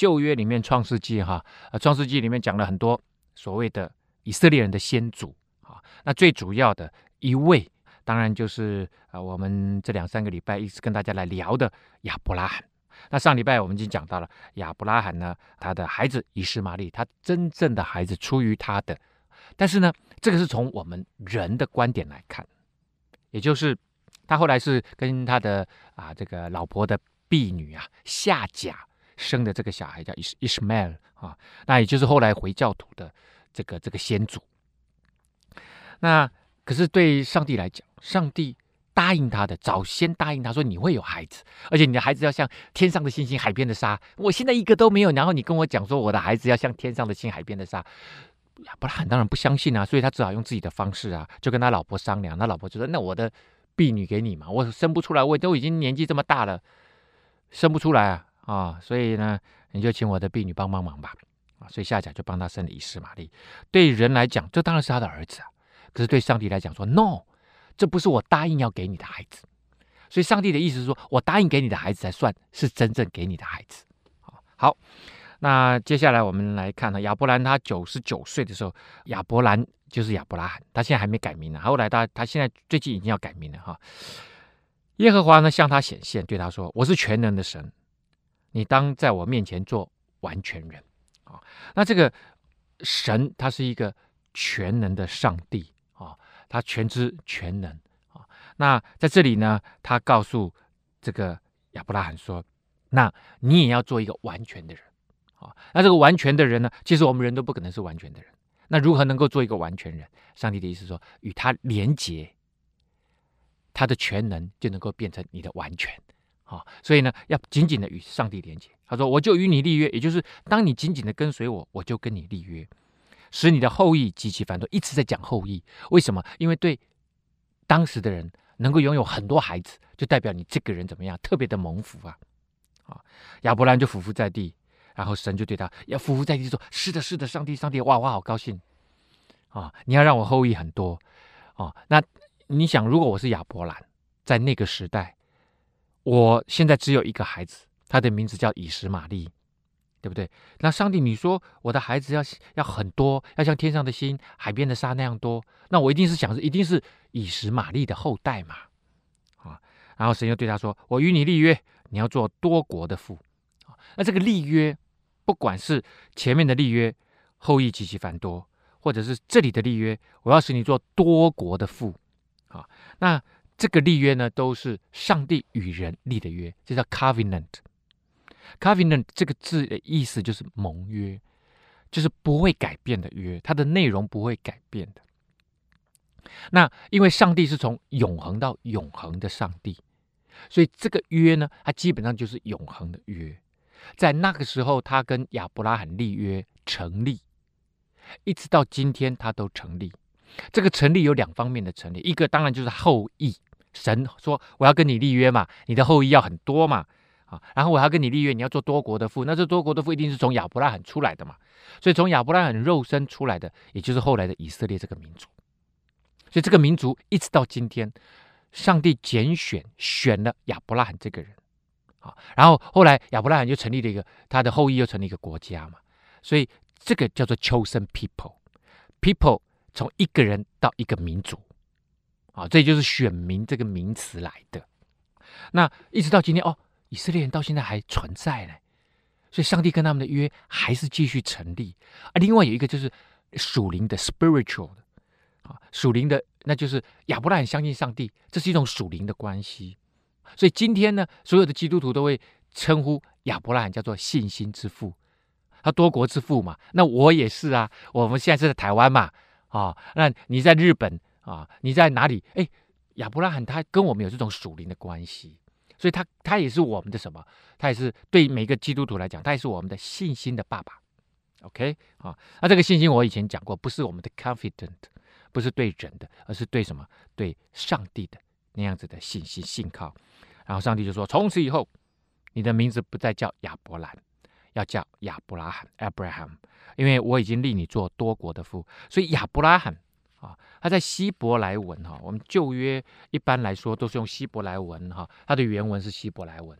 旧约里面创世纪哈，呃，创世纪里面讲了很多所谓的以色列人的先祖啊，那最主要的一位，当然就是呃我们这两三个礼拜一直跟大家来聊的亚伯拉罕。那上礼拜我们已经讲到了亚伯拉罕呢，他的孩子以实玛利，他真正的孩子出于他的，但是呢，这个是从我们人的观点来看，也就是。他后来是跟他的啊这个老婆的婢女啊夏甲生的这个小孩叫伊伊什麦尔啊，那也就是后来回教徒的这个这个先祖。那可是对上帝来讲，上帝答应他的，早先答应他说，你会有孩子，而且你的孩子要像天上的星星、海边的沙。我现在一个都没有，然后你跟我讲说我的孩子要像天上的星、海边的沙，亚伯拉罕当然不相信啊，所以他只好用自己的方式啊，就跟他老婆商量，他老婆就说那我的。婢女给你嘛，我生不出来，我都已经年纪这么大了，生不出来啊啊！所以呢，你就请我的婢女帮帮忙吧啊！所以夏甲就帮他生了以实玛利。对人来讲，这当然是他的儿子啊。可是对上帝来讲说，no，这不是我答应要给你的孩子。所以上帝的意思是说，我答应给你的孩子才算是真正给你的孩子。好，那接下来我们来看呢，亚伯兰他九十九岁的时候，亚伯兰。就是亚伯拉罕，他现在还没改名呢。后来他他现在最近已经要改名了哈。耶和华呢向他显现，对他说：“我是全能的神，你当在我面前做完全人。”啊，那这个神他是一个全能的上帝啊，他全知全能啊。那在这里呢，他告诉这个亚伯拉罕说：“那你也要做一个完全的人啊。那这个完全的人呢，其实我们人都不可能是完全的人。”那如何能够做一个完全人？上帝的意思说，与他连结，他的全能就能够变成你的完全，啊，所以呢，要紧紧的与上帝连接。他说：“我就与你立约，也就是当你紧紧的跟随我，我就跟你立约，使你的后裔极其繁多。”一直在讲后裔，为什么？因为对当时的人能够拥有很多孩子，就代表你这个人怎么样，特别的蒙福啊！啊，亚伯兰就俯伏在地。然后神就对他要匍匐在地说：“是的，是的，上帝，上帝，哇哇，好高兴啊！你要让我后裔很多啊！那你想，如果我是亚伯兰，在那个时代，我现在只有一个孩子，他的名字叫以实玛利，对不对？那上帝，你说我的孩子要要很多，要像天上的星、海边的沙那样多，那我一定是想着，一定是以实玛利的后代嘛啊！然后神又对他说：我与你立约，你要做多国的父。”啊那这个立约，不管是前面的立约，后裔极其繁多，或者是这里的立约，我要使你做多国的父，啊，那这个立约呢，都是上帝与人立的约，这叫 covenant。covenant 这个字的意思就是盟约，就是不会改变的约，它的内容不会改变的。那因为上帝是从永恒到永恒的上帝，所以这个约呢，它基本上就是永恒的约。在那个时候，他跟亚伯拉罕立约成立，一直到今天，他都成立。这个成立有两方面的成立，一个当然就是后裔，神说我要跟你立约嘛，你的后裔要很多嘛，啊，然后我要跟你立约，你要做多国的父，那这多国的父一定是从亚伯拉罕出来的嘛，所以从亚伯拉罕肉身出来的，也就是后来的以色列这个民族。所以这个民族一直到今天，上帝拣选选了亚伯拉罕这个人。好，然后后来亚伯拉罕就成立了一个，他的后裔又成立一个国家嘛，所以这个叫做 chosen people，people 从一个人到一个民族，啊，这就是选民这个名词来的。那一直到今天哦，以色列人到现在还存在呢，所以上帝跟他们的约还是继续成立。啊，另外有一个就是属灵的 spiritual 的，啊，属灵的那就是亚伯拉罕相信上帝，这是一种属灵的关系。所以今天呢，所有的基督徒都会称呼亚伯拉罕叫做信心之父，他多国之父嘛。那我也是啊，我们现在是在台湾嘛，啊，那你在日本啊，你在哪里？哎，亚伯拉罕他跟我们有这种属灵的关系，所以他他也是我们的什么？他也是对每个基督徒来讲，他也是我们的信心的爸爸 OK 啊，那这个信心我以前讲过，不是我们的 confident，不是对人的，而是对什么？对上帝的那样子的信心信靠。然后上帝就说：从此以后，你的名字不再叫亚伯兰，要叫亚伯拉罕 （Abraham），因为我已经立你做多国的父。所以亚伯拉罕啊，他在希伯来文哈，我们旧约一般来说都是用希伯来文哈，它的原文是希伯来文。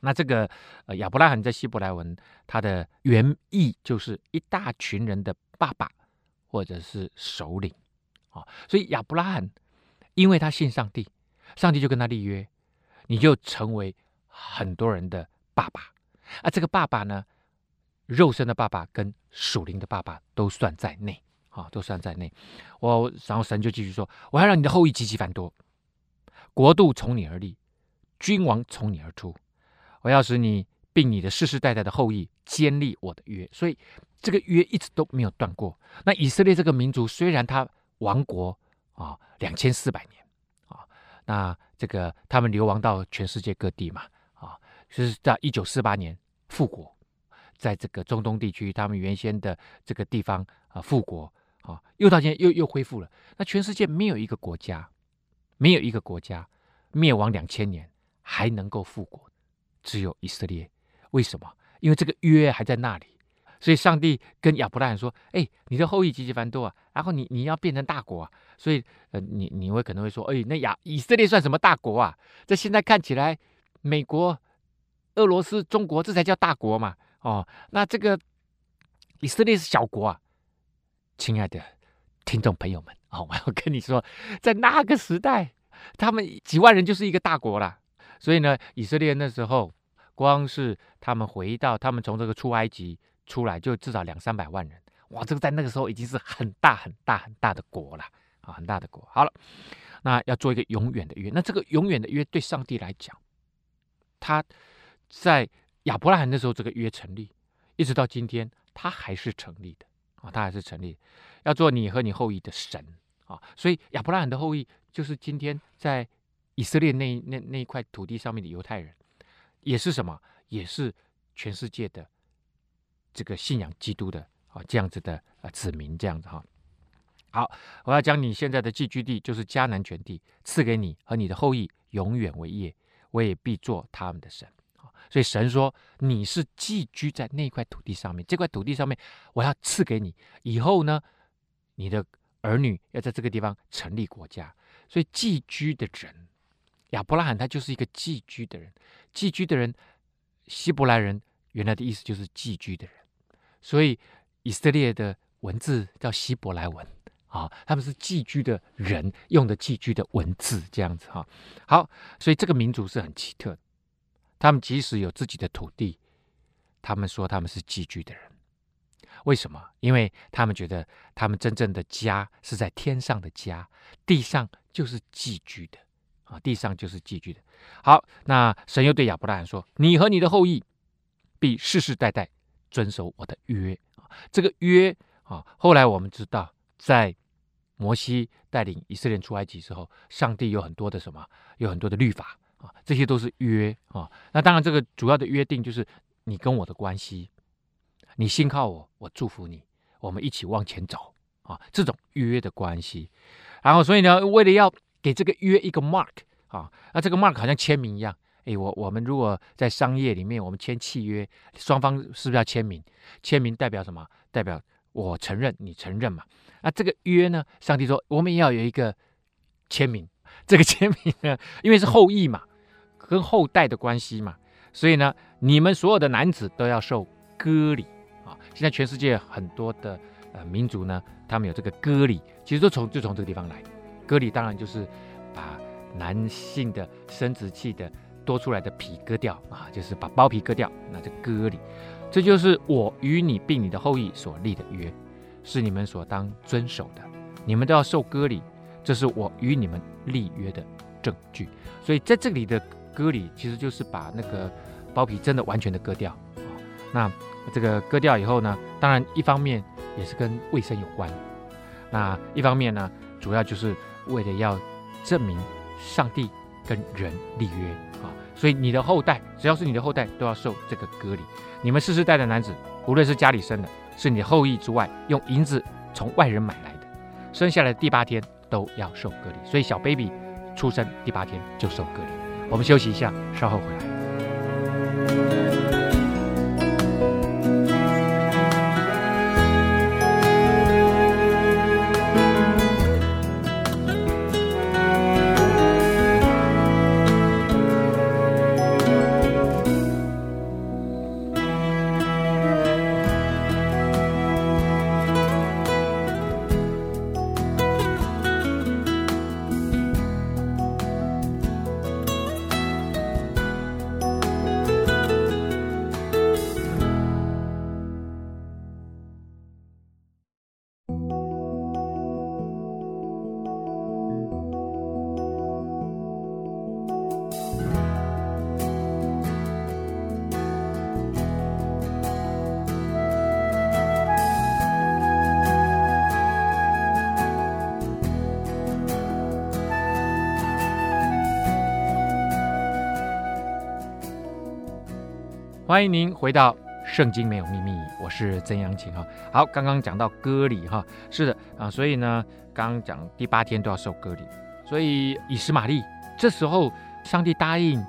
那这个呃亚伯拉罕在希伯来文，它的原意就是一大群人的爸爸或者是首领啊，所以亚伯拉罕因为他信上帝，上帝就跟他立约，你就成为很多人的爸爸啊。这个爸爸呢，肉身的爸爸跟属灵的爸爸都算在内啊，都算在内。我然后神就继续说，我要让你的后裔极其繁多，国度从你而立，君王从你而出。我要使你并你的世世代代的后裔坚立我的约，所以这个约一直都没有断过。那以色列这个民族虽然他亡国啊两千四百年啊，那这个他们流亡到全世界各地嘛啊，就是在一九四八年复国，在这个中东地区，他们原先的这个地方啊复国啊，又到现在又又恢复了。那全世界没有一个国家，没有一个国家灭亡两千年还能够复国。只有以色列，为什么？因为这个约还在那里，所以上帝跟亚伯拉罕说：“哎，你的后裔极其繁多啊，然后你你要变成大国啊。”所以，呃，你你会可能会说：“哎，那亚以色列算什么大国啊？这现在看起来，美国、俄罗斯、中国这才叫大国嘛。”哦，那这个以色列是小国啊。亲爱的听众朋友们，哦，我要跟你说，在那个时代，他们几万人就是一个大国了。所以呢，以色列那时候。光是他们回到，他们从这个出埃及出来，就至少两三百万人，哇！这个在那个时候已经是很大很大很大的国了啊，很大的国。好了，那要做一个永远的约，那这个永远的约对上帝来讲，他在亚伯拉罕的时候这个约成立，一直到今天，他还是成立的啊，他还是成立，要做你和你后裔的神啊，所以亚伯拉罕的后裔就是今天在以色列那那那一块土地上面的犹太人。也是什么？也是全世界的这个信仰基督的啊，这样子的啊子民，这样子哈。好，我要将你现在的寄居地，就是迦南全地，赐给你和你的后裔，永远为业。我也必做他们的神。所以神说，你是寄居在那块土地上面，这块土地上面，我要赐给你。以后呢，你的儿女要在这个地方成立国家。所以寄居的人。亚伯拉罕他就是一个寄居的人，寄居的人，希伯来人原来的意思就是寄居的人，所以以色列的文字叫希伯来文啊，他们是寄居的人用的寄居的文字这样子哈。好，所以这个民族是很奇特的，他们即使有自己的土地，他们说他们是寄居的人，为什么？因为他们觉得他们真正的家是在天上的家，地上就是寄居的。啊，地上就是寄居的。好，那神又对亚伯拉罕说：“你和你的后裔必世世代代遵守我的约。”，这个约啊，后来我们知道，在摩西带领以色列出埃及之后，上帝有很多的什么，有很多的律法啊，这些都是约啊。那当然，这个主要的约定就是你跟我的关系，你信靠我，我祝福你，我们一起往前走啊，这种约的关系。然后，所以呢，为了要给这个约一个 mark 啊，那这个 mark 好像签名一样。哎，我我们如果在商业里面，我们签契约，双方是不是要签名？签名代表什么？代表我承认，你承认嘛？那这个约呢？上帝说，我们也要有一个签名。这个签名呢，因为是后裔嘛，跟后代的关系嘛，所以呢，你们所有的男子都要受割礼啊。现在全世界很多的呃民族呢，他们有这个割礼，其实都从就从这个地方来。割礼当然就是把男性的生殖器的多出来的皮割掉啊，就是把包皮割掉，那就割礼。这就是我与你并你的后裔所立的约，是你们所当遵守的。你们都要受割礼，这是我与你们立约的证据。所以在这里的割礼，其实就是把那个包皮真的完全的割掉啊。那这个割掉以后呢，当然一方面也是跟卫生有关，那一方面呢，主要就是。为了要证明上帝跟人立约啊，所以你的后代只要是你的后代都要受这个割礼。你们世世代的男子无论是家里生的，是你的后裔之外，用银子从外人买来的，生下来第八天都要受割礼。所以小 baby 出生第八天就受割礼。我们休息一下，稍后回来。欢迎您回到《圣经没有秘密》，我是曾阳晴哈。好，刚刚讲到割礼哈，是的啊，所以呢，刚刚讲第八天都要受割礼，所以以实玛利这时候，上帝答应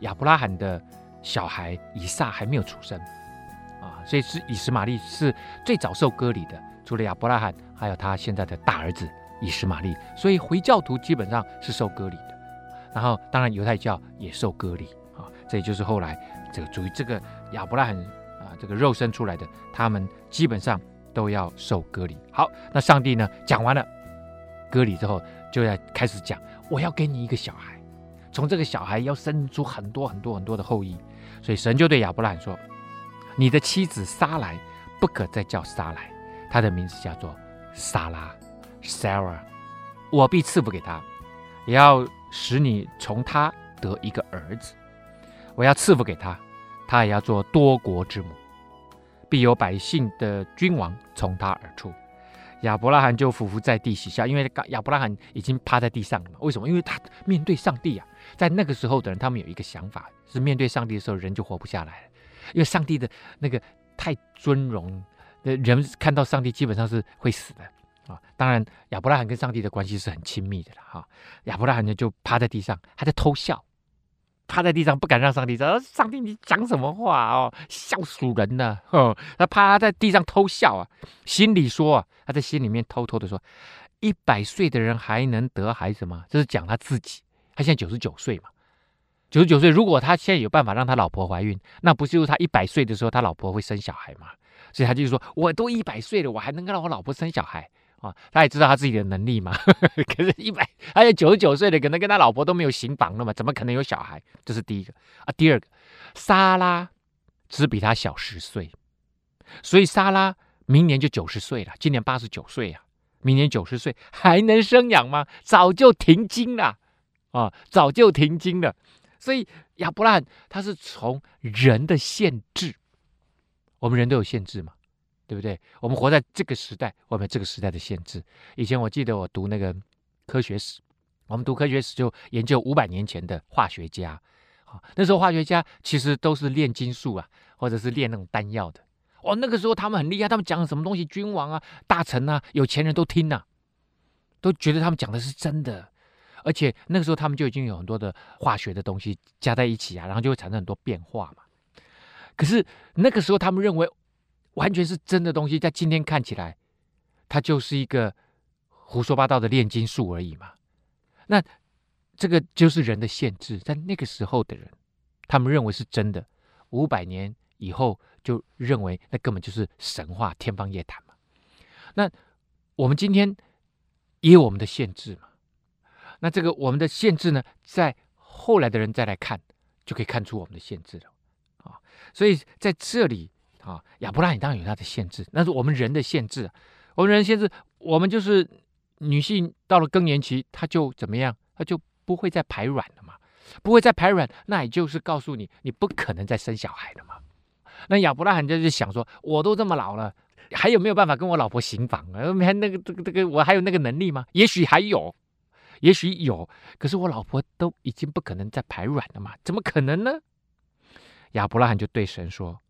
亚伯拉罕的小孩以撒还没有出生啊，所以是以实玛利是最早受割礼的，除了亚伯拉罕，还有他现在的大儿子以实玛利，所以回教徒基本上是受割礼的，然后当然犹太教也受割礼啊，这也就是后来。这个属于这个亚伯拉罕啊，这个肉身出来的，他们基本上都要受割礼。好，那上帝呢讲完了割礼之后，就要开始讲，我要给你一个小孩，从这个小孩要生出很多很多很多的后裔。所以神就对亚伯拉罕说：“你的妻子撒莱不可再叫撒莱，她的名字叫做撒拉 （Sarah）。我必赐福给她，也要使你从她得一个儿子。我要赐福给她。”他也要做多国之母，必有百姓的君王从他而出。亚伯拉罕就俯伏在地喜笑，因为亚伯拉罕已经趴在地上了嘛。为什么？因为他面对上帝啊，在那个时候的人，他们有一个想法，是面对上帝的时候，人就活不下来了，因为上帝的那个太尊荣，人看到上帝基本上是会死的啊。当然，亚伯拉罕跟上帝的关系是很亲密的了哈。亚伯拉罕呢就趴在地上，还在偷笑。趴在地上不敢让上帝知道，上帝你讲什么话哦？笑死人了！哦，他趴在地上偷笑啊，心里说啊，他在心里面偷偷的说：一百岁的人还能得孩子吗？这是讲他自己，他现在九十九岁嘛，九十九岁，如果他现在有办法让他老婆怀孕，那不就是他一百岁的时候他老婆会生小孩吗？所以他就说：我都一百岁了，我还能让我老婆生小孩？啊，他也知道他自己的能力嘛，可是，一百，还有九十九岁的，可能跟他老婆都没有行房了嘛，怎么可能有小孩？这是第一个啊。第二个，莎拉只比他小十岁，所以莎拉明年就九十岁了，今年八十九岁啊，明年九十岁还能生养吗？早就停经了啊，早就停经了。所以亚伯拉罕他是从人的限制，我们人都有限制嘛。对不对？我们活在这个时代，我们这个时代的限制。以前我记得我读那个科学史，我们读科学史就研究五百年前的化学家。啊，那时候化学家其实都是炼金术啊，或者是炼那种丹药的。哦，那个时候他们很厉害，他们讲什么东西，君王啊、大臣啊、有钱人都听呐、啊，都觉得他们讲的是真的。而且那个时候他们就已经有很多的化学的东西加在一起啊，然后就会产生很多变化嘛。可是那个时候他们认为。完全是真的东西，在今天看起来，它就是一个胡说八道的炼金术而已嘛。那这个就是人的限制，在那个时候的人，他们认为是真的，五百年以后就认为那根本就是神话、天方夜谭嘛。那我们今天也有我们的限制嘛。那这个我们的限制呢，在后来的人再来看，就可以看出我们的限制了啊。所以在这里。啊，亚伯拉罕当然有他的限制，那是我们人的限制。我们人限制，我们就是女性到了更年期，她就怎么样？她就不会再排卵了嘛，不会再排卵，那也就是告诉你，你不可能再生小孩了嘛。那亚伯拉罕就是想说，我都这么老了，还有没有办法跟我老婆行房啊？还那个这个这个，我还有那个能力吗？也许还有，也许有，可是我老婆都已经不可能再排卵了嘛，怎么可能呢？亚伯拉罕就对神说。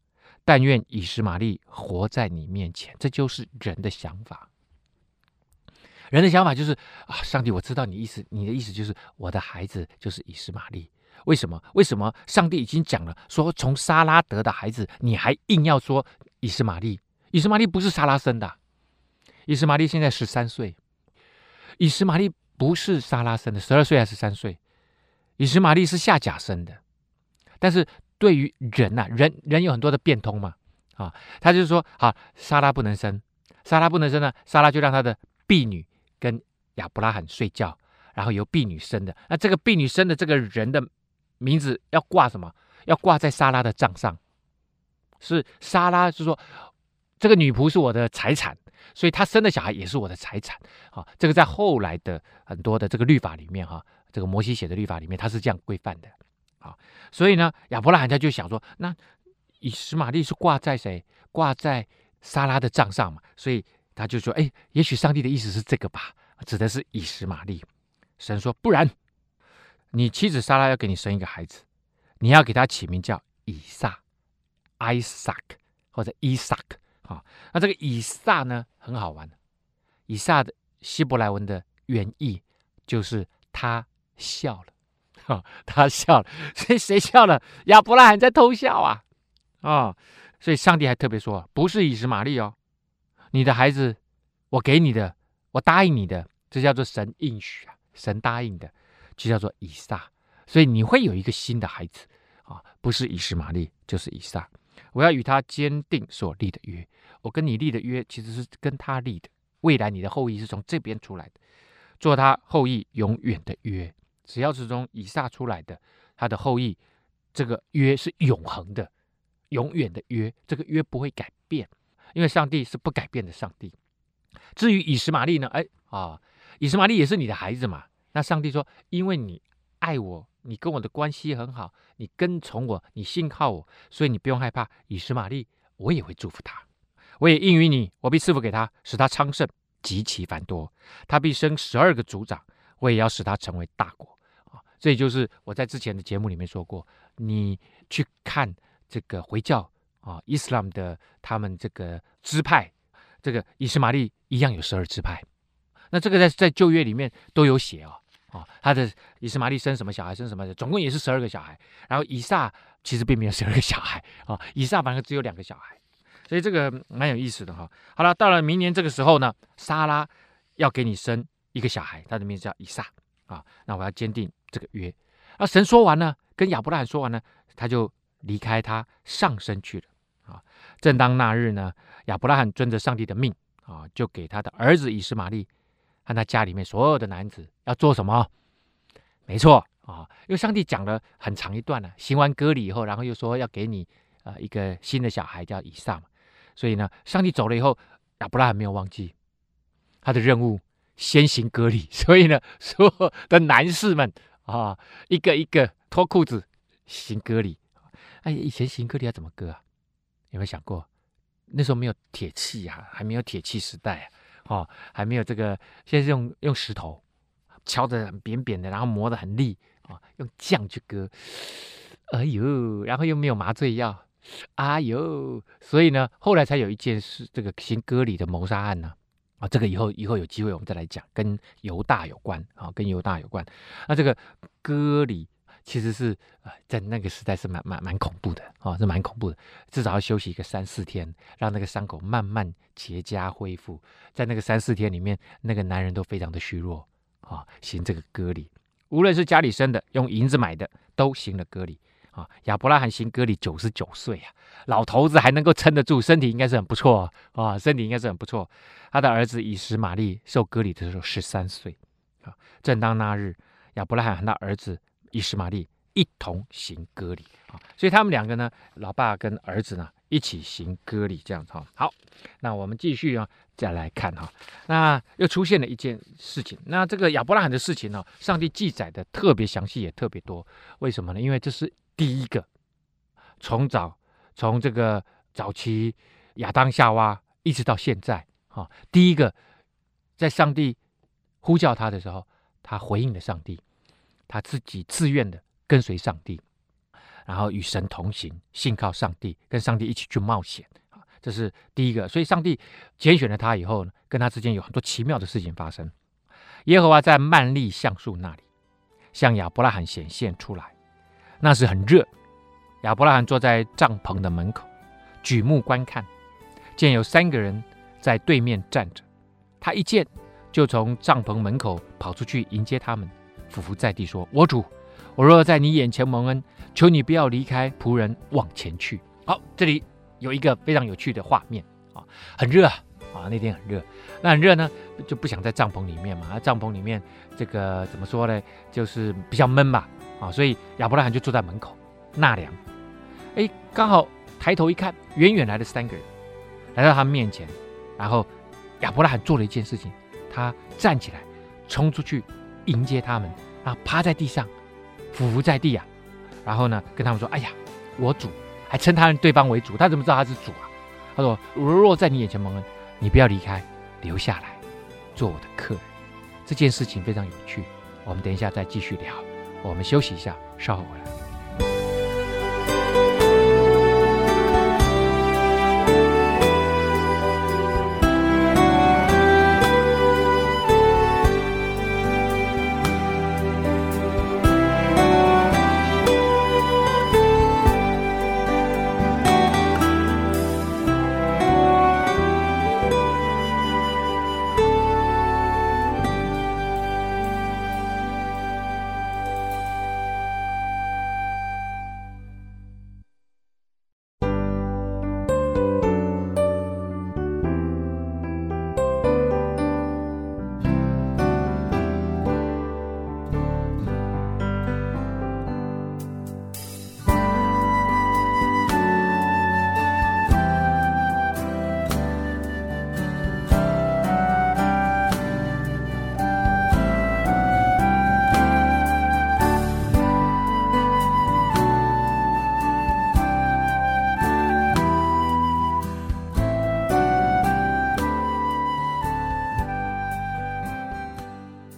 但愿以实玛利活在你面前。这就是人的想法。人的想法就是啊，上帝，我知道你意思，你的意思就是我的孩子就是以实玛利。为什么？为什么上帝已经讲了，说从撒拉得的孩子，你还硬要说以实玛利？以实玛利不是撒拉生的，以实玛利现在十三岁，以实玛利不是撒拉生的，十二岁还是三岁？以实玛利是夏甲生的。但是对于人呐、啊，人人有很多的变通嘛，啊，他就是说，好，莎拉不能生，莎拉不能生呢，莎拉就让他的婢女跟亚伯拉罕睡觉，然后由婢女生的。那这个婢女生的这个人的。名字要挂什么？要挂在莎拉的账上。是莎拉，是说这个女仆是我的财产，所以她生的小孩也是我的财产。啊，这个在后来的很多的这个律法里面，哈，这个摩西写的律法里面，他是这样规范的。啊，所以呢，亚伯拉罕他就想说，那以实玛利是挂在谁？挂在撒拉的账上嘛？所以他就说，哎，也许上帝的意思是这个吧，指的是以实玛利。神说，不然。你妻子撒拉要给你生一个孩子，你要给他起名叫以撒，Isaac 或者 Isaac 啊。那这个以撒呢，很好玩。以撒的希伯来文的原意就是他笑了，哈，他笑了。所以谁笑了？亚伯拉罕在偷笑啊，啊！所以上帝还特别说，不是以实玛利哦，你的孩子，我给你的，我答应你的，这叫做神应许啊，神答应的。就叫做以撒，所以你会有一个新的孩子啊，不是以实玛利，就是以撒。我要与他坚定所立的约，我跟你立的约其实是跟他立的。未来你的后裔是从这边出来的，做他后裔永远的约。只要是从以撒出来的，他的后裔，这个约是永恒的、永远的约。这个约不会改变，因为上帝是不改变的上帝。至于以实玛利呢？哎啊，以实玛利也是你的孩子嘛。那上帝说：“因为你爱我，你跟我的关系很好，你跟从我，你信靠我，所以你不用害怕。以实玛利，我也会祝福他，我也应允你，我必赐福给他，使他昌盛，极其繁多。他必生十二个族长，我也要使他成为大国。啊，这也就是我在之前的节目里面说过，你去看这个回教啊，伊斯兰的他们这个支派，这个以斯玛利一样有十二支派。那这个在在旧约里面都有写哦。”啊，他的以斯玛利生什么小孩，生什么的，总共也是十二个小孩。然后以撒其实并没有十二个小孩啊，以撒反正只有两个小孩，所以这个蛮有意思的哈。好了，到了明年这个时候呢，撒拉要给你生一个小孩，他的名字叫以撒啊。那我要坚定这个约。啊，神说完呢，跟亚伯拉罕说完呢，他就离开他上升去了啊。正当那日呢，亚伯拉罕遵着上帝的命啊，就给他的儿子以实玛利。和他家里面所有的男子要做什么？没错啊，因为上帝讲了很长一段了，行完割礼以后，然后又说要给你呃一个新的小孩叫以撒嘛，所以呢，上帝走了以后，亚伯拉罕没有忘记他的任务，先行割礼，所以呢，所有的男士们啊，一个一个脱裤子行割礼。哎，以前行割礼要怎么割啊？有没有想过？那时候没有铁器啊，还没有铁器时代啊。哦，还没有这个，现在是用用石头敲的很扁扁的，然后磨的很利啊、哦，用酱去割，哎呦，然后又没有麻醉药，哎呦，所以呢，后来才有一件事，这个行割礼的谋杀案呢，这个以后以后有机会我们再来讲，跟犹大有关啊、跟犹大有关，那这个割礼。其实是呃，在那个时代是蛮蛮蛮恐怖的啊、是蛮恐怖的。至少要休息一个三四天，让那个伤口慢慢结痂恢复。在那个三四天里面，那个男人都非常的虚弱啊、行这个割礼。无论是家里生的，用银子买的，都行了割礼啊。亚伯拉罕行割礼九十九岁啊，老头子还能够撑得住，身体应该是很不错啊、身体应该是很不错。他的儿子以实玛利受割礼的时候十三岁啊。正当那日，亚伯拉罕和他儿子。以实玛利一同行割礼啊，所以他们两个呢，老爸跟儿子呢一起行割礼，这样子哈。好，那我们继续啊，再来看哈。那又出现了一件事情，那这个亚伯拉罕的事情呢，上帝记载的特别详细，也特别多。为什么呢？因为这是第一个，从早从这个早期亚当夏娃一直到现在啊，第一个在上帝呼叫他的时候，他回应了上帝。他自己自愿的跟随上帝，然后与神同行，信靠上帝，跟上帝一起去冒险，这是第一个。所以上帝拣选了他以后呢，跟他之间有很多奇妙的事情发生。耶和华在曼利橡树那里向亚伯拉罕显现出来，那时很热。亚伯拉罕坐在帐篷的门口，举目观看，见有三个人在对面站着。他一见，就从帐篷门口跑出去迎接他们，俯伏在地说：“我主，我若在你眼前蒙恩，求你不要离开仆人往前去。”好，这里有一个非常有趣的画面啊，很热啊，啊，那天很热，那很热呢，就不想在帐篷里面嘛。帐篷里面这个怎么说呢？就是比较闷嘛，啊，所以亚伯拉罕就坐在门口纳凉。哎，刚好抬头一看，远远来了三个人，来到他们面前，然后亚伯拉罕做了一件事情，他站起来，冲出去迎接他们，然后趴在地上，俯伏在地啊，然后呢，跟他们说：“哎呀，我主，还称他们对方为主，他怎么知道他是主啊？”他说：“我若在你眼前蒙恩，你不要离开，留下来做我的客人。”这件事情非常有趣，我们等一下再继续聊。我们休息一下，稍后回来。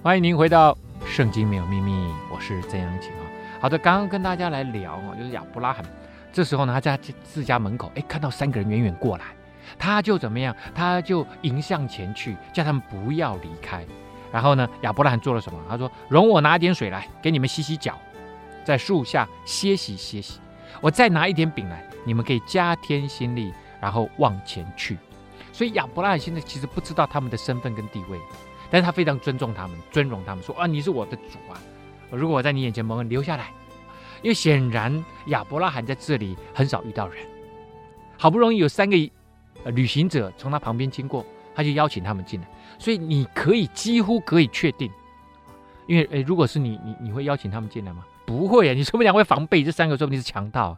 欢迎您回到《圣经没有秘密》，我是曾阳晴啊。好的，刚刚跟大家来聊啊，就是亚伯拉罕这时候呢，他在自家门口，哎，看到三个人远远过来，他就怎么样？他就迎向前去，叫他们不要离开。然后呢，亚伯拉罕做了什么？他说：“容我拿点水来，给你们洗洗脚，在树下歇息歇息。我再拿一点饼来，你们可以加添心力，然后往前去。”所以亚伯拉罕现在其实不知道他们的身份跟地位。但是他非常尊重他们，尊荣他们，说啊，你是我的主啊！如果我在你眼前蒙恩，留下来，因为显然亚伯拉罕在这里很少遇到人，好不容易有三个旅行者从他旁边经过，他就邀请他们进来。所以你可以几乎可以确定，因为诶，如果是你，你你会邀请他们进来吗？不会啊，你说不定会防备这三个，说不定是强盗。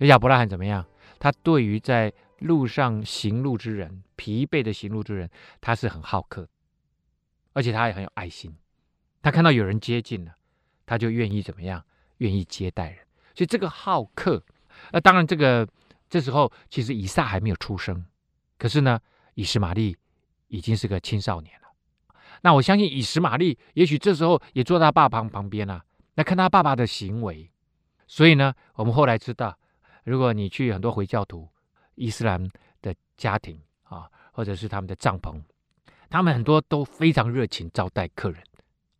亚伯拉罕怎么样？他对于在路上行路之人，疲惫的行路之人，他是很好客。而且他也很有爱心，他看到有人接近了，他就愿意怎么样？愿意接待人。所以这个好客，那当然这个这时候其实以撒还没有出生，可是呢，以实玛利已经是个青少年了。那我相信以实玛利也许这时候也坐在他爸爸旁边啊，那看他爸爸的行为。所以呢，我们后来知道，如果你去很多回教徒伊斯兰的家庭啊，或者是他们的帐篷。他们很多都非常热情招待客人，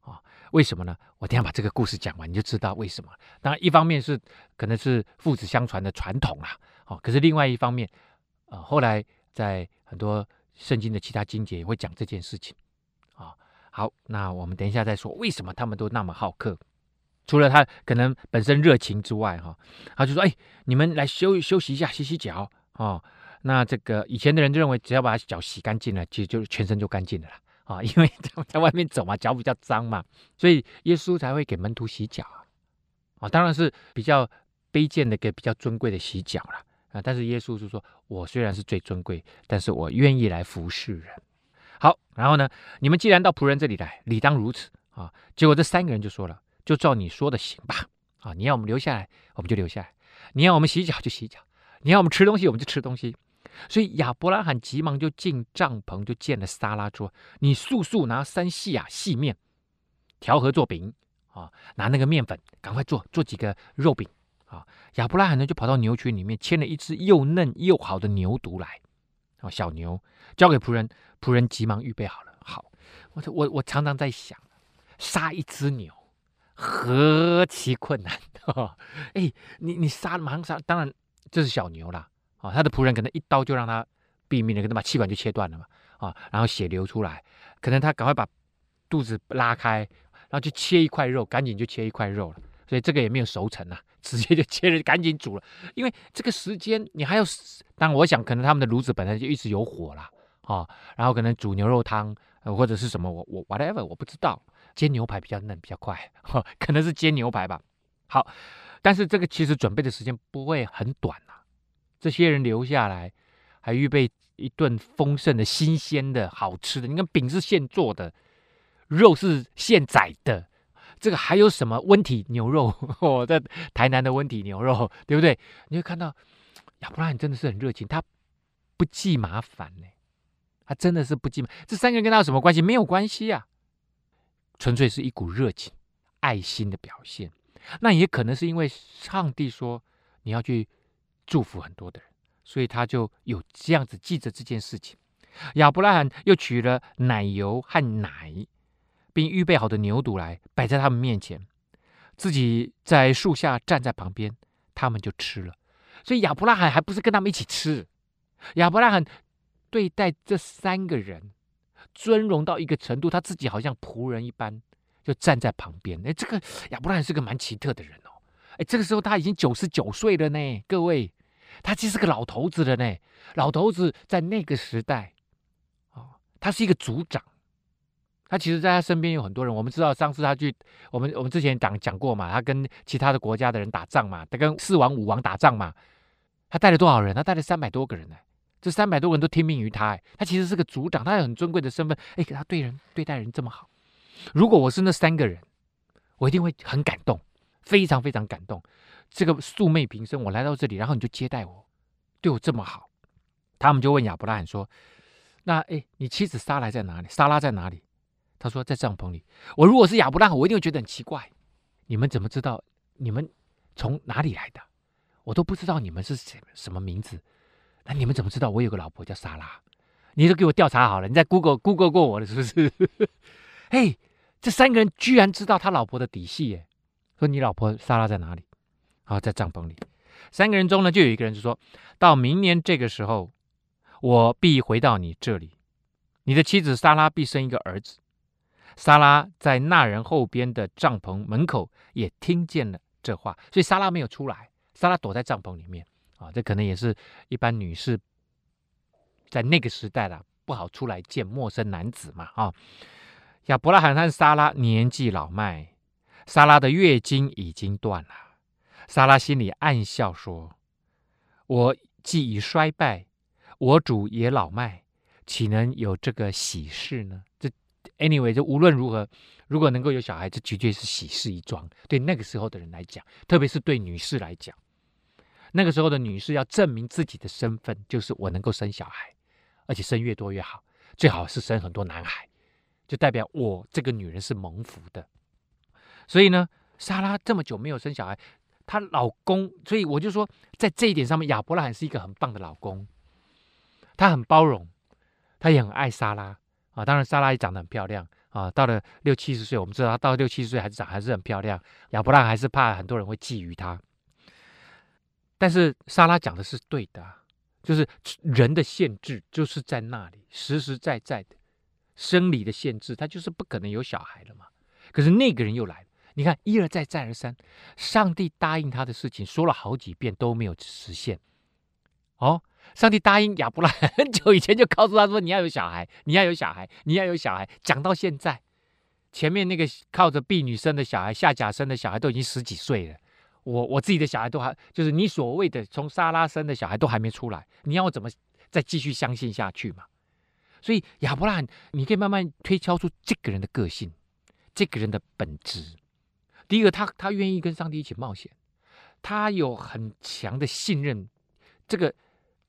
啊，为什么呢？我等下把这个故事讲完，你就知道为什么。当然，一方面是可能是父子相传的传统啦，哦，可是另外一方面，呃，后来在很多圣经的其他经节也会讲这件事情，啊，好，那我们等一下再说为什么他们都那么好客。除了他可能本身热情之外，哈，他就说，哎，你们来休休息一下，洗洗脚，啊。那这个以前的人就认为，只要把脚洗干净了，其实就全身就干净了啦啊，因为在在外面走嘛，脚比较脏嘛，所以耶稣才会给门徒洗脚啊，啊，当然是比较卑贱的给比较尊贵的洗脚了啊。但是耶稣是说，我虽然是最尊贵，但是我愿意来服侍人。好，然后呢，你们既然到仆人这里来，理当如此啊。结果这三个人就说了，就照你说的行吧啊。你要我们留下来，我们就留下来；你要我们洗脚就洗脚；你要我们吃东西，我们就吃东西。所以亚伯拉罕急忙就进帐篷，就见了撒拉，说：“你速速拿三细啊细面，调和做饼啊，拿那个面粉赶快做做几个肉饼啊，亚伯拉罕呢就跑到牛群里面牵了一只又嫩又好的牛犊来，啊，小牛交给仆人，仆人急忙预备好了。好，我我我常常在想，杀一只牛何其困难啊！哎，你你杀马上杀，当然这是小牛啦，啊，他的仆人可能一刀就让他毙命了，可能把气管就切断了嘛，啊，然后血流出来，可能他赶快把肚子拉开，然后就切一块肉，赶紧就切一块肉了。所以这个也没有熟成啊，直接就切了，赶紧煮了。因为这个时间你还要，当我想可能他们的炉子本来就一直有火啦，啊，然后可能煮牛肉汤或者是什么，我我 whatever 我不知道。煎牛排比较嫩比较快，可能是煎牛排吧。好，但是这个其实准备的时间不会很短。这些人留下来，还预备一顿丰盛的新鲜的好吃的。你看饼是现做的，肉是现宰的。这个还有什么温体牛肉？在台南的温体牛肉，对不对？你会看到亚伯拉罕真的是很热情，他不计麻烦呢，他真的是不计麻烦。这三个人跟他有什么关系？没有关系啊，纯粹是一股热情、爱心的表现。那也可能是因为上帝说你要去祝福很多的人，所以他就有这样子记着这件事情。亚伯拉罕又取了奶油和奶。并预备好的牛肚来摆在他们面前，自己在树下站在旁边，他们就吃了。所以亚伯拉罕还不是跟他们一起吃，亚伯拉罕对待这三个人尊荣到一个程度，他自己好像仆人一般，就站在旁边。哎，这个亚伯拉罕是个蛮奇特的人哦。哎，这个时候他已经九十九岁了呢，各位，他其实是个老头子了呢。老头子在那个时代，哦，他是一个族长。他其实，在他身边有很多人。我们知道，上次他去，我们我们之前讲讲过嘛，他跟其他的国家的人打仗嘛，他跟四王五王打仗嘛，他带了多少人？他带了三百多个人呢。这三百多个人都听命于他。他其实是个族长，他有很尊贵的身份。哎，给他对人对待人这么好。如果我是那三个人，我一定会很感动，非常非常感动。这个素昧平生，我来到这里，然后你就接待我，对我这么好。他们就问亚伯拉罕说：“那哎，你妻子撒莱在哪里？莎拉在哪里？”他说：“在帐篷里。”我如果是亚伯拉罕，我一定会觉得很奇怪。你们怎么知道？你们从哪里来的？我都不知道你们是什什么名字。那你们怎么知道我有个老婆叫莎拉？你都给我调查好了，你在 Google Google 过我了是不是？嘿，这三个人居然知道他老婆的底细耶！说你老婆莎拉在哪里？啊，在帐篷里。三个人中呢，就有一个人就说：“到明年这个时候，我必回到你这里，你的妻子撒拉必生一个儿子。”撒拉在那人后边的帐篷门口也听见了这话，所以撒拉没有出来，撒拉躲在帐篷里面啊。这可能也是一般女士在那个时代啦，不好出来见陌生男子嘛啊。亚伯拉罕和撒拉年纪老迈，撒拉的月经已经断了。莎拉心里暗笑说：“我既已衰败，我主也老迈，岂能有这个喜事呢？”这。Anyway，就无论如何，如果能够有小孩，这绝对是喜事一桩。对那个时候的人来讲，特别是对女士来讲，那个时候的女士要证明自己的身份，就是我能够生小孩，而且生越多越好，最好是生很多男孩，就代表我这个女人是蒙福的。所以呢，莎拉这么久没有生小孩，她老公，所以我就说，在这一点上面，亚伯拉罕是一个很棒的老公，他很包容，他也很爱莎拉。啊，当然，莎拉也长得很漂亮啊。到了六七十岁，我们知道她到六七十岁还是长还是很漂亮。亚伯拉罕还是怕很多人会觊觎她，但是莎拉讲的是对的，就是人的限制就是在那里，实实在在的生理的限制，他就是不可能有小孩了嘛。可是那个人又来了，你看一而再再而三，上帝答应他的事情说了好几遍都没有实现，哦。上帝答应亚伯拉罕很久以前就告诉他说：“你要有小孩，你要有小孩，你要有小孩。”讲到现在，前面那个靠着婢女生的小孩、夏甲生的小孩都已经十几岁了。我我自己的小孩都还就是你所谓的从撒拉生的小孩都还没出来，你要我怎么再继续相信下去嘛？所以亚伯拉罕，你可以慢慢推敲出这个人的个性，这个人的本质。第一个，他他愿意跟上帝一起冒险，他有很强的信任，这个。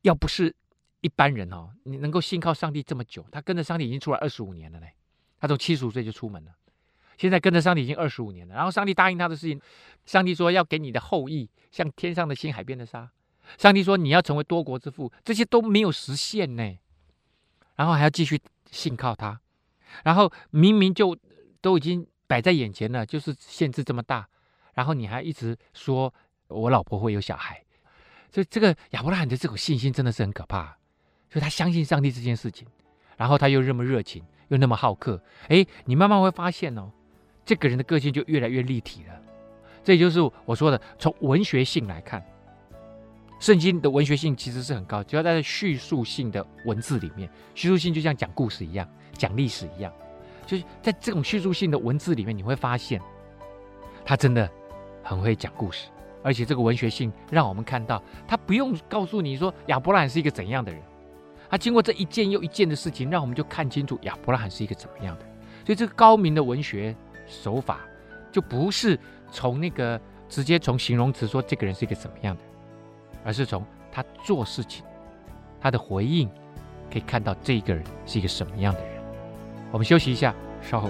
要不是一般人哦，你能够信靠上帝这么久，他跟着上帝已经出来二十五年了嘞。他从七十五岁就出门了，现在跟着上帝已经二十五年了。然后上帝答应他的事情，上帝说要给你的后裔像天上的星、海边的沙。上帝说你要成为多国之父，这些都没有实现呢。然后还要继续信靠他。然后明明就都已经摆在眼前呢，就是限制这么大，然后你还一直说我老婆会有小孩。所以这个亚伯拉罕的这种信心真的是很可怕。所以他相信上帝这件事情，然后他又那么热情，又那么好客。哎，你慢慢会发现哦。这个人的个性就越来越立体了，这也就是我说的，从文学性来看，圣经的文学性其实是很高，就要在叙述性的文字里面，叙述性就像讲故事一样，讲历史一样，就是在这种叙述性的文字里面，你会发现，他真的很会讲故事，而且这个文学性让我们看到，他不用告诉你说亚伯拉罕是一个怎样的人，他经过这一件又一件的事情，让我们就看清楚亚伯拉罕是一个怎么样的，所以这个高明的文学。手法就不是从那个直接从形容词说这个人是一个怎么样的，而是从他做事情，他的回应，可以看到这个人是一个什么样的人。我们休息一下，稍后。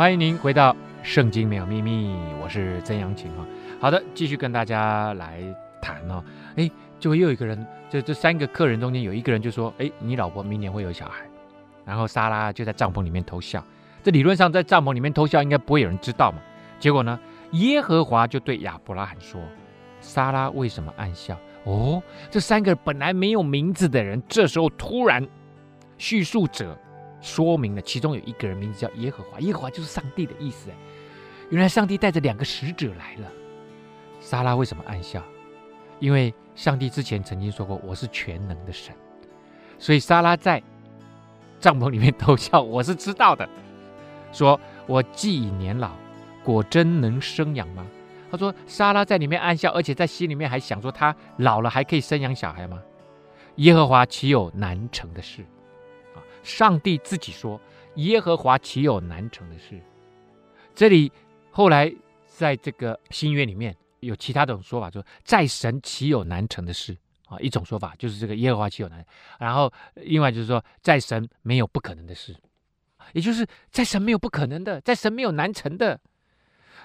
欢迎您回到《圣经没有秘密》，我是曾阳晴哈。好的，继续跟大家来谈哦。哎，就又一个人，这这三个客人中间有一个人就说：“哎，你老婆明年会有小孩。”然后莎拉就在帐篷里面偷笑。这理论上在帐篷里面偷笑，应该不会有人知道嘛。结果呢，耶和华就对亚伯拉罕说：“莎拉为什么暗笑？”哦，这三个本来没有名字的人，这时候突然叙述者。说明了其中有一个人名字叫耶和华，耶和华就是上帝的意思。哎，原来上帝带着两个使者来了。莎拉为什么暗笑？因为上帝之前曾经说过我是全能的神，所以莎拉在帐篷里面偷笑，我是知道的。说我既已年老，果真能生养吗？他说莎拉在里面暗笑，而且在心里面还想说他老了还可以生养小孩吗？耶和华岂有难成的事？上帝自己说：“耶和华岂有难成的事？”这里后来在这个新约里面有其他种说法，说在神岂有难成的事啊？一种说法就是这个耶和华岂有难，然后另外就是说在神没有不可能的事，也就是在神没有不可能的，在神没有难成的。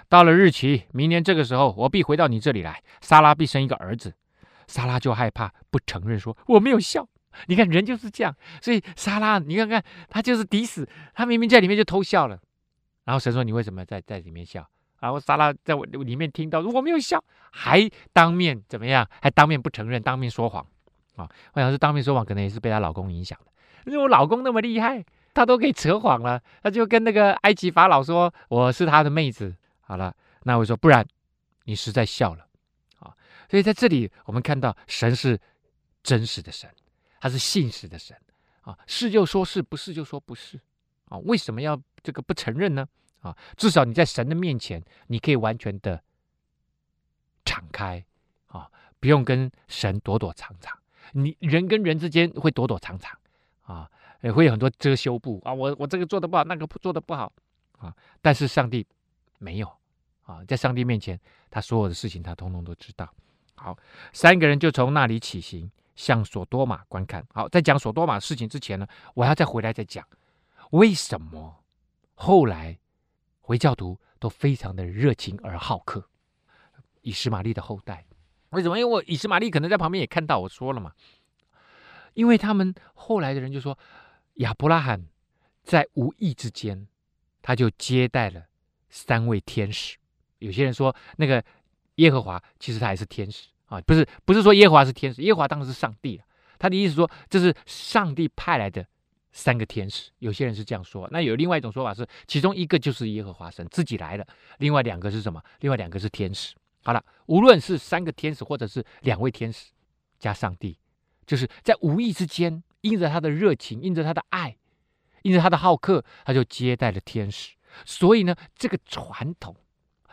到了日期，明年这个时候，我必回到你这里来，撒拉必生一个儿子。撒拉就害怕，不承认说我没有笑。你看人就是这样，所以莎拉，你看看他就是抵死，他明明在里面就偷笑了。然后神说：“你为什么在在里面笑？”然后莎拉在我里面听到我没有笑，还当面怎么样？还当面不承认，当面说谎啊！我想是当面说谎，可能也是被她老公影响的。因为我老公那么厉害，他都可以扯谎了，他就跟那个埃及法老说：“我是他的妹子。”好了，那我说不然，你实在笑了啊！所以在这里我们看到神是真实的神。他是信实的神啊，是就说是，不是就说不是啊。为什么要这个不承认呢？啊，至少你在神的面前，你可以完全的敞开啊，不用跟神躲躲藏藏。你人跟人之间会躲躲藏藏啊，也会有很多遮羞布啊。我我这个做的不好，那个做的不好啊。但是上帝没有啊，在上帝面前，他所有的事情他通通都知道。好，三个人就从那里起行，向索多玛观看。好，在讲索多玛事情之前呢，我要再回来再讲，为什么后来回教徒都非常的热情而好客？以实玛利的后代，为什么？因为我以实玛利可能在旁边也看到，我说了嘛，因为他们后来的人就说，亚伯拉罕在无意之间，他就接待了三位天使。有些人说那个。耶和华其实他还是天使啊，不是不是说耶和华是天使，耶和华当时是上帝。他的意思说，这是上帝派来的三个天使。有些人是这样说，那有另外一种说法是，其中一个就是耶和华神自己来了，另外两个是什么？另外两个是天使。好了，无论是三个天使，或者是两位天使加上帝，就是在无意之间，因着他的热情，因着他的爱，因着他的好客，他就接待了天使。所以呢，这个传统。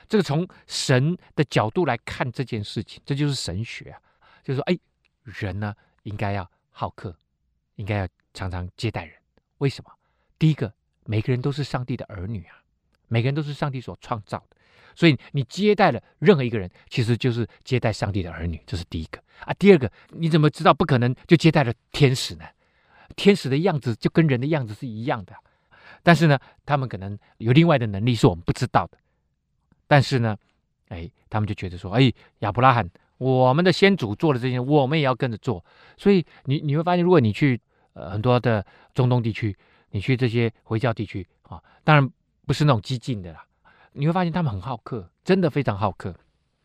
这个从神的角度来看这件事情，这就是神学啊。就是说，哎，人呢应该要好客，应该要常常接待人。为什么？第一个，每个人都是上帝的儿女啊，每个人都是上帝所创造的，所以你接待了任何一个人，其实就是接待上帝的儿女，这是第一个啊。第二个，你怎么知道不可能就接待了天使呢？天使的样子就跟人的样子是一样的，但是呢，他们可能有另外的能力是我们不知道的。但是呢，哎，他们就觉得说，哎，亚伯拉罕，我们的先祖做了这些，我们也要跟着做。所以你你会发现，如果你去呃很多的中东地区，你去这些回教地区啊，当然不是那种激进的啦，你会发现他们很好客，真的非常好客。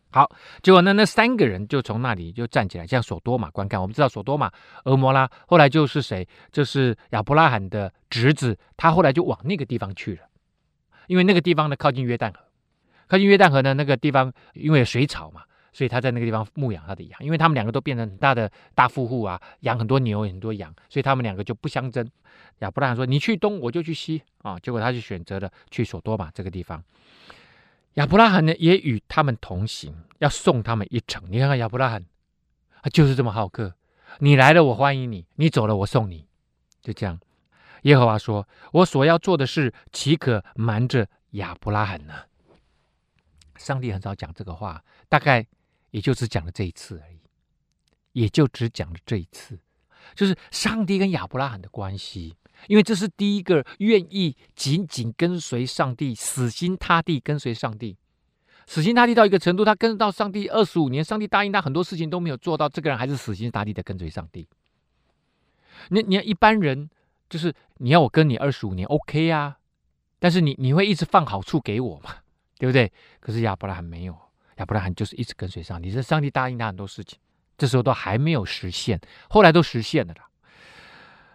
好，结果呢，那三个人就从那里就站起来，向索多玛观看。我们知道索多玛、俄摩拉后来就是谁？就是亚伯拉罕的侄子，他后来就往那个地方去了，因为那个地方呢靠近约旦河。靠近约旦河的那个地方，因为有水草嘛，所以他在那个地方牧养他的羊。因为他们两个都变成很大的大富户啊，养很多牛，很多羊，所以他们两个就不相争。亚伯拉罕说：“你去东，我就去西。”啊，结果他就选择了去索多玛这个地方。亚伯拉罕呢，也与他们同行，要送他们一程。你看看亚伯拉罕，他就是这么好客。你来了，我欢迎你；你走了，我送你。就这样，耶和华说：“我所要做的事，岂可瞒着亚伯拉罕呢？”上帝很少讲这个话，大概也就只讲了这一次而已，也就只讲了这一次，就是上帝跟亚伯拉罕的关系，因为这是第一个愿意紧紧跟随上帝、死心塌地跟随上帝、死心塌地到一个程度，他跟到上帝二十五年，上帝答应他很多事情都没有做到，这个人还是死心塌地的跟随上帝。你你要一般人，就是你要我跟你二十五年，OK 啊，但是你你会一直放好处给我吗？对不对？可是亚伯拉罕没有，亚伯拉罕就是一直跟随上帝。这上帝答应他很多事情，这时候都还没有实现，后来都实现了啦。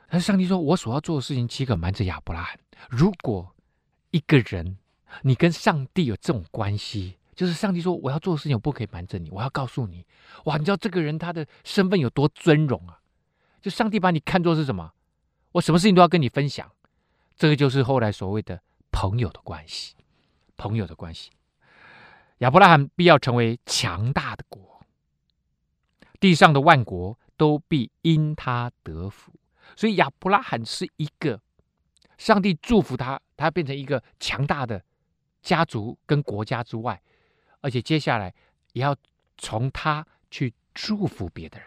但是上帝说：“我所要做的事情，岂可瞒着亚伯拉罕？如果一个人你跟上帝有这种关系，就是上帝说我要做的事情，我不可以瞒着你，我要告诉你。哇，你知道这个人他的身份有多尊荣啊？就上帝把你看作是什么？我什么事情都要跟你分享。这个就是后来所谓的朋友的关系。”朋友的关系，亚伯拉罕必要成为强大的国，地上的万国都必因他得福。所以亚伯拉罕是一个上帝祝福他，他变成一个强大的家族跟国家之外，而且接下来也要从他去祝福别的人。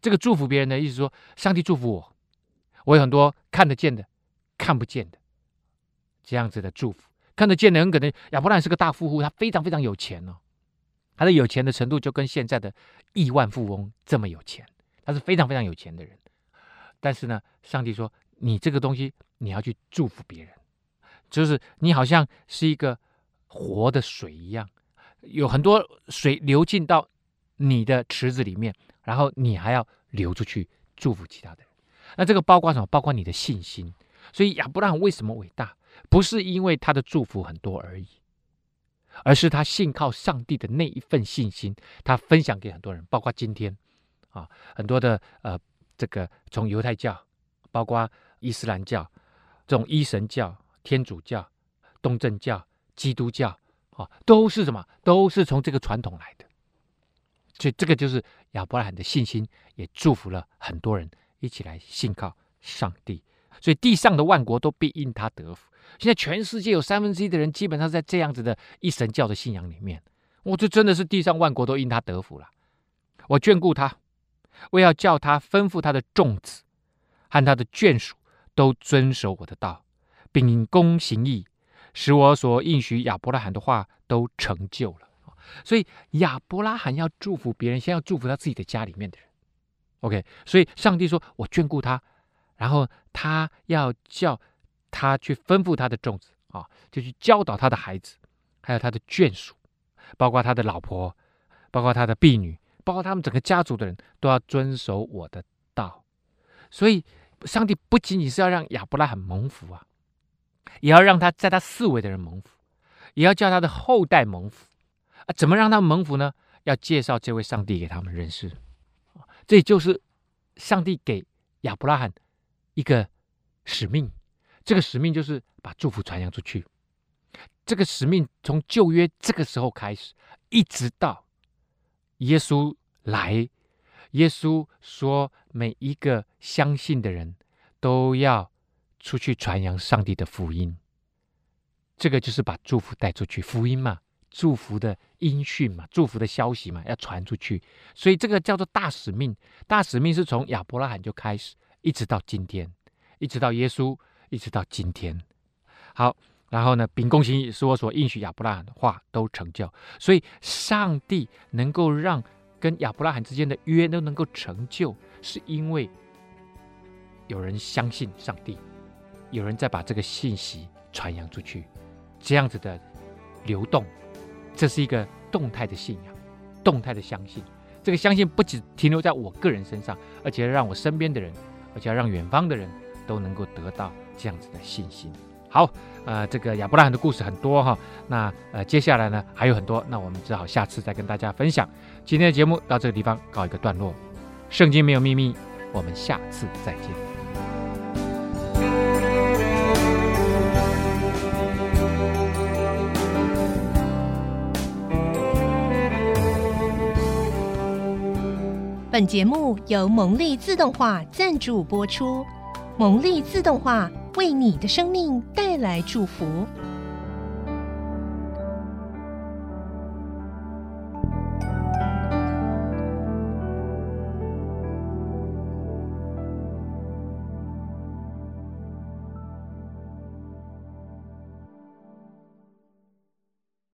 这个祝福别人的意思说，上帝祝福我，我有很多看得见的、看不见的这样子的祝福。看得见的很可能，亚伯拉罕是个大富户，他非常非常有钱哦。他的有钱的程度就跟现在的亿万富翁这么有钱，他是非常非常有钱的人。但是呢，上帝说：“你这个东西，你要去祝福别人，就是你好像是一个活的水一样，有很多水流进到你的池子里面，然后你还要流出去祝福其他的人。那这个包括什么？包括你的信心。所以亚伯拉罕为什么伟大？”不是因为他的祝福很多而已，而是他信靠上帝的那一份信心，他分享给很多人，包括今天啊，很多的呃，这个从犹太教，包括伊斯兰教，这种一神教、天主教、东正教、基督教啊，都是什么？都是从这个传统来的。所以这个就是亚伯拉罕的信心，也祝福了很多人一起来信靠上帝。所以地上的万国都必因他得福。现在全世界有三分之一的人基本上在这样子的一神教的信仰里面，我这真的是地上万国都因他得福了。我眷顾他，我要叫他吩咐他的众子和他的眷属都遵守我的道，并公行义，使我所应许亚伯拉罕的话都成就了。所以亚伯拉罕要祝福别人，先要祝福他自己的家里面的人。OK，所以上帝说我眷顾他，然后他要叫他去吩咐他的众子啊，就去教导他的孩子，还有他的眷属，包括他的老婆，包括他的婢女。包括他们整个家族的人都要遵守我的道，所以上帝不仅仅是要让亚伯拉罕蒙福啊，也要让他在他四围的人蒙福，也要叫他的后代蒙福啊。怎么让他们蒙福呢？要介绍这位上帝给他们认识，这就是上帝给亚伯拉罕一个使命。这个使命就是把祝福传扬出去。这个使命从旧约这个时候开始，一直到。耶稣来，耶稣说：“每一个相信的人都要出去传扬上帝的福音。”这个就是把祝福带出去，福音嘛，祝福的音讯嘛，祝福的消息嘛，要传出去。所以这个叫做大使命。大使命是从亚伯拉罕就开始，一直到今天，一直到耶稣，一直到今天。好。然后呢，秉公行义，是我所应许亚伯拉罕的话都成就。所以，上帝能够让跟亚伯拉罕之间的约都能够成就，是因为有人相信上帝，有人在把这个信息传扬出去，这样子的流动，这是一个动态的信仰，动态的相信。这个相信不仅停留在我个人身上，而且让我身边的人，而且让远方的人都能够得到这样子的信心。好，呃，这个亚伯拉罕的故事很多哈，那呃，接下来呢还有很多，那我们只好下次再跟大家分享。今天的节目到这个地方告一个段落，圣经没有秘密，我们下次再见。本节目由蒙利自动化赞助播出，蒙利自动化。为你的生命带来祝福。